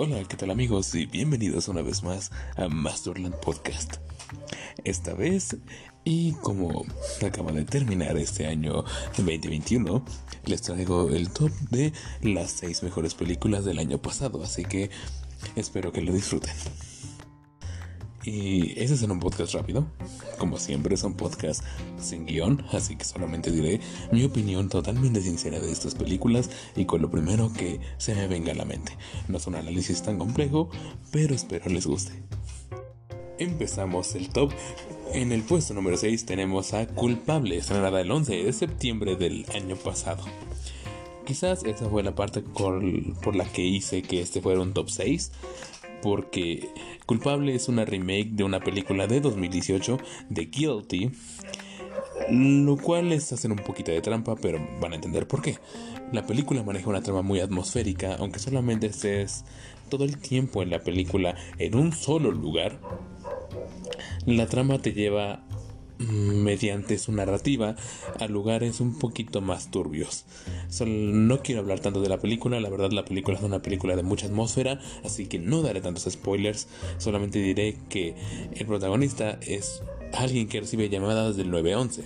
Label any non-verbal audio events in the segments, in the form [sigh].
Hola, ¿qué tal amigos? Y bienvenidos una vez más a Masterland Podcast. Esta vez, y como acaba de terminar este año 2021, les traigo el top de las 6 mejores películas del año pasado, así que espero que lo disfruten. Y ese es un podcast rápido. Como siempre es un podcast sin guion, así que solamente diré mi opinión totalmente sincera de estas películas y con lo primero que se me venga a la mente. No es un análisis tan complejo, pero espero les guste. Empezamos el top. En el puesto número 6 tenemos a Culpable, estrenada el 11 de septiembre del año pasado. Quizás esa fue la parte por, por la que hice que este fuera un top 6, porque Culpable es una remake de una película de 2018 de Guilty, lo cual es hacer un poquito de trampa, pero van a entender por qué. La película maneja una trama muy atmosférica, aunque solamente estés todo el tiempo en la película en un solo lugar. La trama te lleva mediante su narrativa a lugares un poquito más turbios. no quiero hablar tanto de la película, la verdad la película es una película de mucha atmósfera, así que no daré tantos spoilers, solamente diré que el protagonista es alguien que recibe llamadas del 911.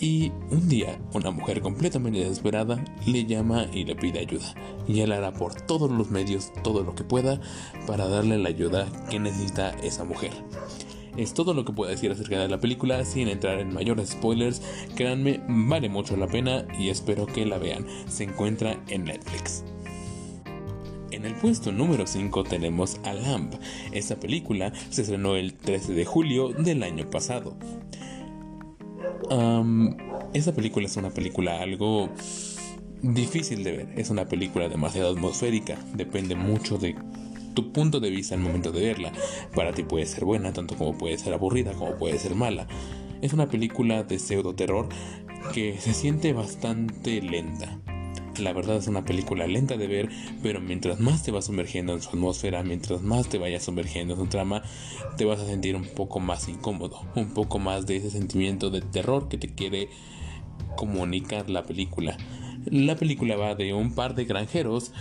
Y un día, una mujer completamente desesperada le llama y le pide ayuda. Y él hará por todos los medios todo lo que pueda para darle la ayuda que necesita esa mujer. Es todo lo que puedo decir acerca de la película sin entrar en mayores spoilers. Créanme, vale mucho la pena y espero que la vean. Se encuentra en Netflix. En el puesto número 5 tenemos a Lamb. Esta película se estrenó el 13 de julio del año pasado. esta película es una película algo difícil de ver. Es una película demasiado atmosférica. Depende mucho de tu punto de vista al momento de verla. Para ti puede ser buena, tanto como puede ser aburrida, como puede ser mala. Es una película de pseudo terror que se siente bastante lenta. La verdad es una película lenta de ver, pero mientras más te vas sumergiendo en su atmósfera, mientras más te vayas sumergiendo en su trama, te vas a sentir un poco más incómodo, un poco más de ese sentimiento de terror que te quiere comunicar la película. La película va de un par de granjeros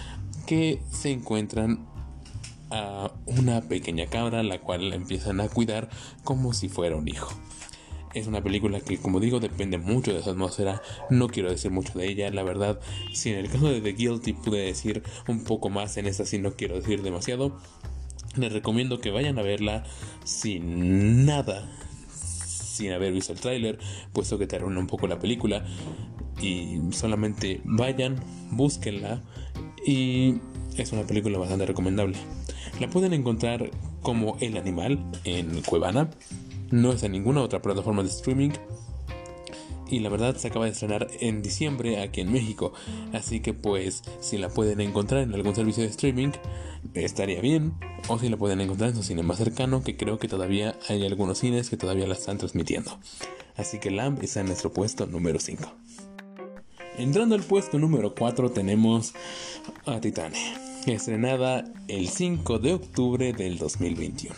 que se encuentran a una pequeña cabra la cual empiezan a cuidar como si fuera un hijo. Es una película que, como digo, depende mucho de su atmósfera. No quiero decir mucho de ella, la verdad. Si en el caso de The Guilty pude decir un poco más, en esta sí no quiero decir demasiado. Les recomiendo que vayan a verla sin nada, sin haber visto el tráiler, puesto que te arruina un poco la película. Y solamente vayan, búsquenla y es una película bastante recomendable. La pueden encontrar como El Animal en Cuevana. No es en ninguna otra plataforma de streaming. Y la verdad se acaba de estrenar en diciembre aquí en México. Así que pues si la pueden encontrar en algún servicio de streaming estaría bien. O si la pueden encontrar en su cine más cercano que creo que todavía hay algunos cines que todavía la están transmitiendo. Así que Lamb está en nuestro puesto número 5. Entrando al puesto número 4 tenemos a Titane, [laughs] estrenada el 5 de octubre del 2021.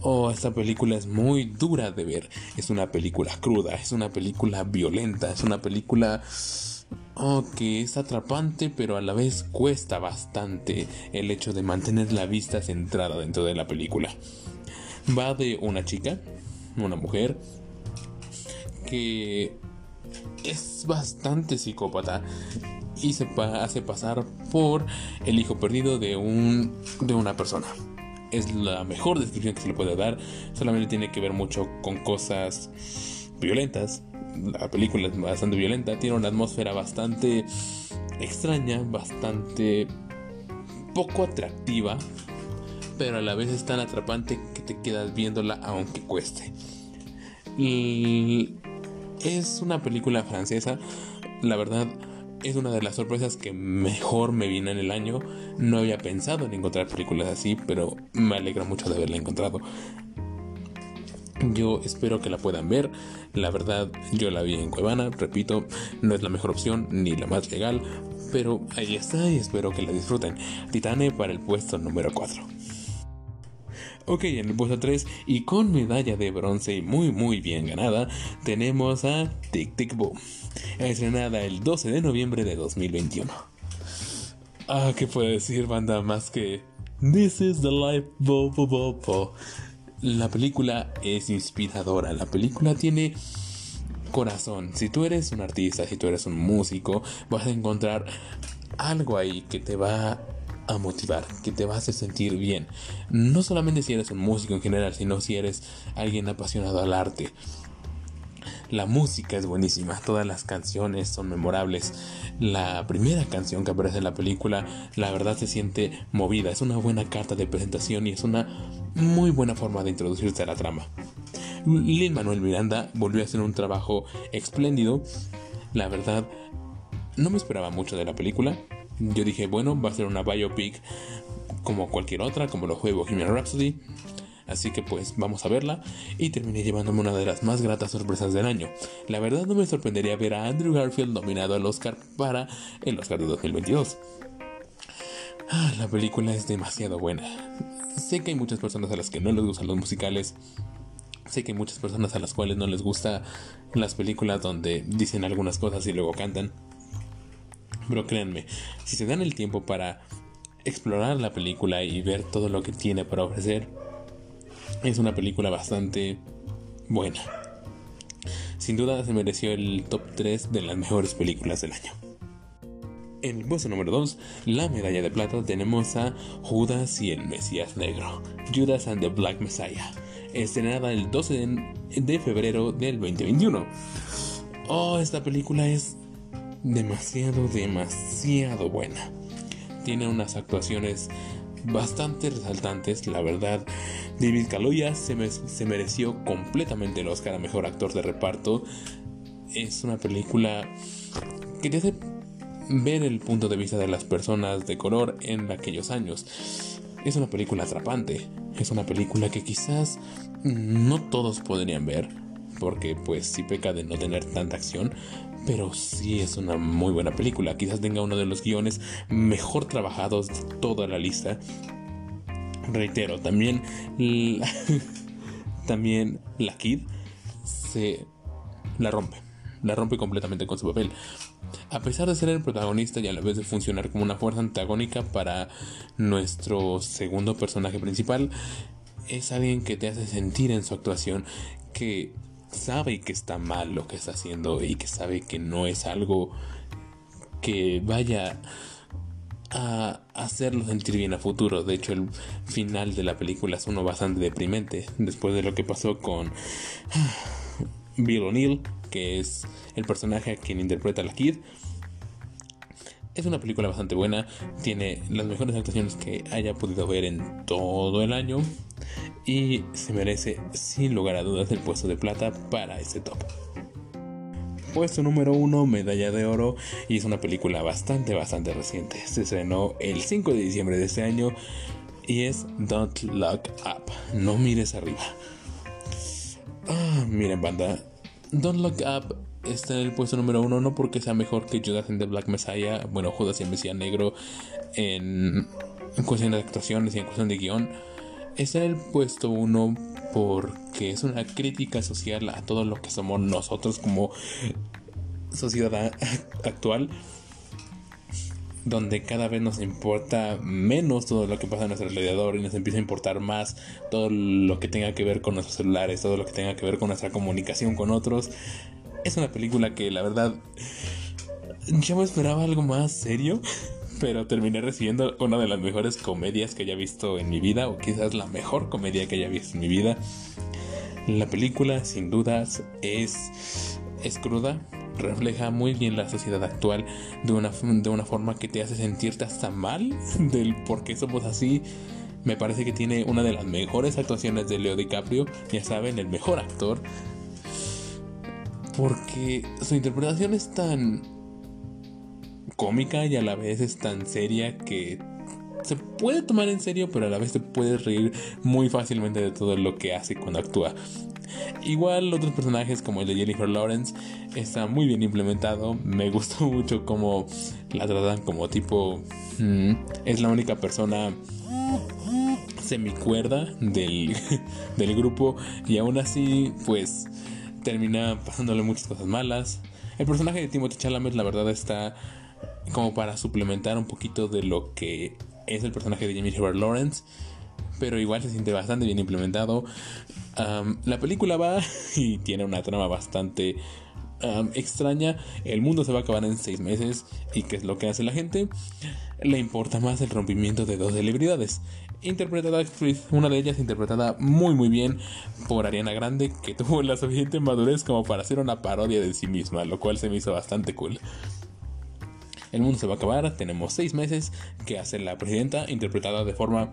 Oh, esta película es muy dura de ver. Es una película cruda, es una película violenta, es una película oh, que es atrapante, pero a la vez cuesta bastante el hecho de mantener la vista centrada dentro de la película. Va de una chica, una mujer, que es bastante psicópata y se hace pasar por el hijo perdido de un de una persona. Es la mejor descripción que se le puede dar. Solamente tiene que ver mucho con cosas violentas. La película es bastante violenta, tiene una atmósfera bastante extraña, bastante poco atractiva, pero a la vez es tan atrapante que te quedas viéndola aunque cueste. Y es una película francesa, la verdad es una de las sorpresas que mejor me vino en el año. No había pensado en encontrar películas así, pero me alegra mucho de haberla encontrado. Yo espero que la puedan ver. La verdad, yo la vi en Cuevana. Repito, no es la mejor opción ni la más legal, pero ahí está y espero que la disfruten. Titane para el puesto número 4. Ok, en el puesto 3 y con medalla de bronce muy muy bien ganada, tenemos a Tic Tic Boom, estrenada el 12 de noviembre de 2021. Ah, ¿qué puedo decir, banda? Más que This is the life, bo, bo, bo, bo. La película es inspiradora. La película tiene corazón. Si tú eres un artista, si tú eres un músico, vas a encontrar algo ahí que te va a motivar, que te va a sentir bien. No solamente si eres un músico en general, sino si eres alguien apasionado al arte. La música es buenísima, todas las canciones son memorables. La primera canción que aparece en la película, la verdad se siente movida, es una buena carta de presentación y es una muy buena forma de introducirse a la trama. Lin Manuel Miranda volvió a hacer un trabajo espléndido. La verdad, no me esperaba mucho de la película. Yo dije, bueno, va a ser una biopic como cualquier otra, como lo fue Bohemian Rhapsody. Así que pues vamos a verla y terminé llevándome una de las más gratas sorpresas del año. La verdad no me sorprendería ver a Andrew Garfield nominado al Oscar para el Oscar de 2022. Ah, la película es demasiado buena. Sé que hay muchas personas a las que no les gustan los musicales. Sé que hay muchas personas a las cuales no les gustan las películas donde dicen algunas cosas y luego cantan. Pero créanme, si se dan el tiempo para explorar la película y ver todo lo que tiene para ofrecer, es una película bastante buena. Sin duda se mereció el top 3 de las mejores películas del año. En el puesto número 2, la medalla de plata, tenemos a Judas y el Mesías Negro, Judas and the Black Messiah, estrenada el 12 de febrero del 2021. Oh, esta película es demasiado, demasiado buena. Tiene unas actuaciones bastante resaltantes, la verdad. David Kaluuya se, mereció completamente el Oscar a Mejor Actor de Reparto. Es una película que te hace ver el punto de vista de las personas de color en aquellos años. Es una película atrapante, es una película que quizás no todos podrían ver, porque pues sí peca de no tener tanta acción, pero sí es una muy buena película. Quizás tenga uno de los guiones mejor trabajados de toda la lista. Reitero, también la, [laughs] también la Kid se la rompe. La rompe completamente con su papel. A pesar de ser el protagonista y a la vez de funcionar como una fuerza antagónica para nuestro segundo personaje principal, es alguien que te hace sentir en su actuación que sabe que está mal lo que está haciendo y que sabe que no es algo que vaya a hacerlo sentir bien a futuro. De hecho, el final de la película es uno bastante deprimente después de lo que pasó con Bill O'Neill, que es el personaje a quien interpreta a la Kid. Es una película bastante buena, tiene las mejores actuaciones que haya podido ver en todo el año y se merece sin lugar a dudas el puesto de plata para ese top. Puesto número 1, Medalla de Oro, y es una película bastante, bastante reciente. Se estrenó el 5 de diciembre de este año y es Don't Look Up, no mires arriba. Ah, miren banda, Don't Look Up está en el puesto número 1 no porque sea mejor que Judas and the Black Messiah, bueno, Judas y el Mesías Negro en, en cuestión de actuaciones y en cuestión de guion Está en el puesto uno porque es una crítica social a todo lo que somos nosotros como sociedad actual donde cada vez nos importa menos todo lo que pasa a nuestro alrededor y nos empieza a importar más todo lo que tenga que ver con nuestros celulares, todo lo que tenga que ver con nuestra comunicación con otros. Es una película que la verdad yo me esperaba algo más serio pero terminé recibiendo una de las mejores comedias que haya visto en mi vida, o quizás la mejor comedia que haya visto en mi vida. La película, sin dudas, es, es cruda, refleja muy bien la sociedad actual de una, de una forma que te hace sentirte hasta mal [laughs] del por qué somos así. Me parece que tiene una de las mejores actuaciones de Leo DiCaprio, ya saben, el mejor actor. Porque su interpretación es tan cómica y a la vez es tan seria que se puede tomar en serio, pero a la vez te puedes reír muy fácilmente de todo lo que hace cuando actúa. Igual otros personajes como el de Jennifer Lawrence está muy bien implementado. Me gustó [laughs] mucho cómo la tratan como tipo... Mm, es la única persona semicuerda del, [laughs] del grupo y aún así pues termina pasándole muchas cosas malas. El personaje de Timothy Chalamet la verdad está como para suplementar un poquito de lo que es el personaje de Jamie Herbert Lawrence pero igual se siente bastante bien implementado. la película va [laughs] y tiene una trama bastante extraña. El mundo se va a acabar en seis meses. ¿Y qué es lo que hace la gente? Le importa más el rompimiento de dos celebridades. Interpretada actriz, una de ellas interpretada muy muy bien por Ariana Grande, que [laughs] tuvo la suficiente madurez como para hacer una parodia de sí misma, lo cual se me hizo bastante cool. El mundo se va a acabar, tenemos seis meses que hace la presidenta, interpretada de forma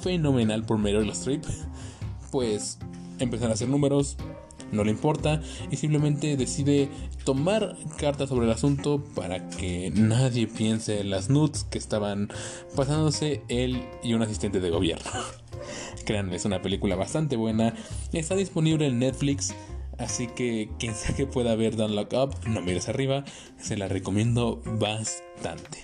fenomenal por Meryl Streep. Pues empezar a hacer números, no le importa y simplemente decide tomar cartas sobre el asunto para que nadie piense en las nudes que estaban pasándose él y un asistente de gobierno. [laughs] Créanme, es una película bastante buena, está disponible en Netflix. Así que quien sea que pueda ver Don't Look Up, no mires arriba, se la recomiendo bastante.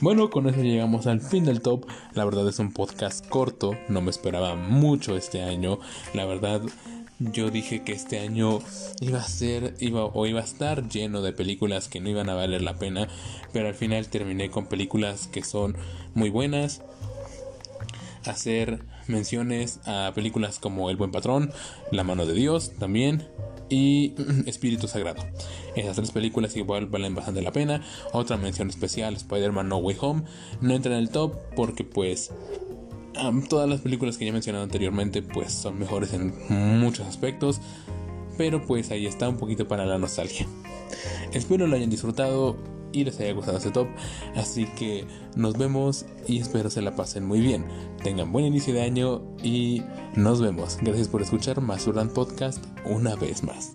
Bueno, con eso llegamos al fin del top. La verdad es un podcast corto, no me esperaba mucho este año. La verdad, yo dije que este año iba a ser iba o iba a estar lleno de películas que no iban a valer la pena, pero al final terminé con películas que son muy buenas. Hacer menciones a películas como El buen patrón, La mano de Dios también y [clears throat] Espíritu Sagrado. Esas tres películas igual valen bastante la pena. Otra mención especial, Spider-Man No Way Home. No entra en el top porque pues todas las películas que ya he mencionado anteriormente pues son mejores en muchos aspectos. Pero pues ahí está un poquito para la nostalgia. Espero lo hayan disfrutado y les haya gustado este top. Así que nos vemos y espero se la pasen muy bien. Tengan buen inicio de año y nos vemos. Gracias por escuchar Masuran Podcast una vez más.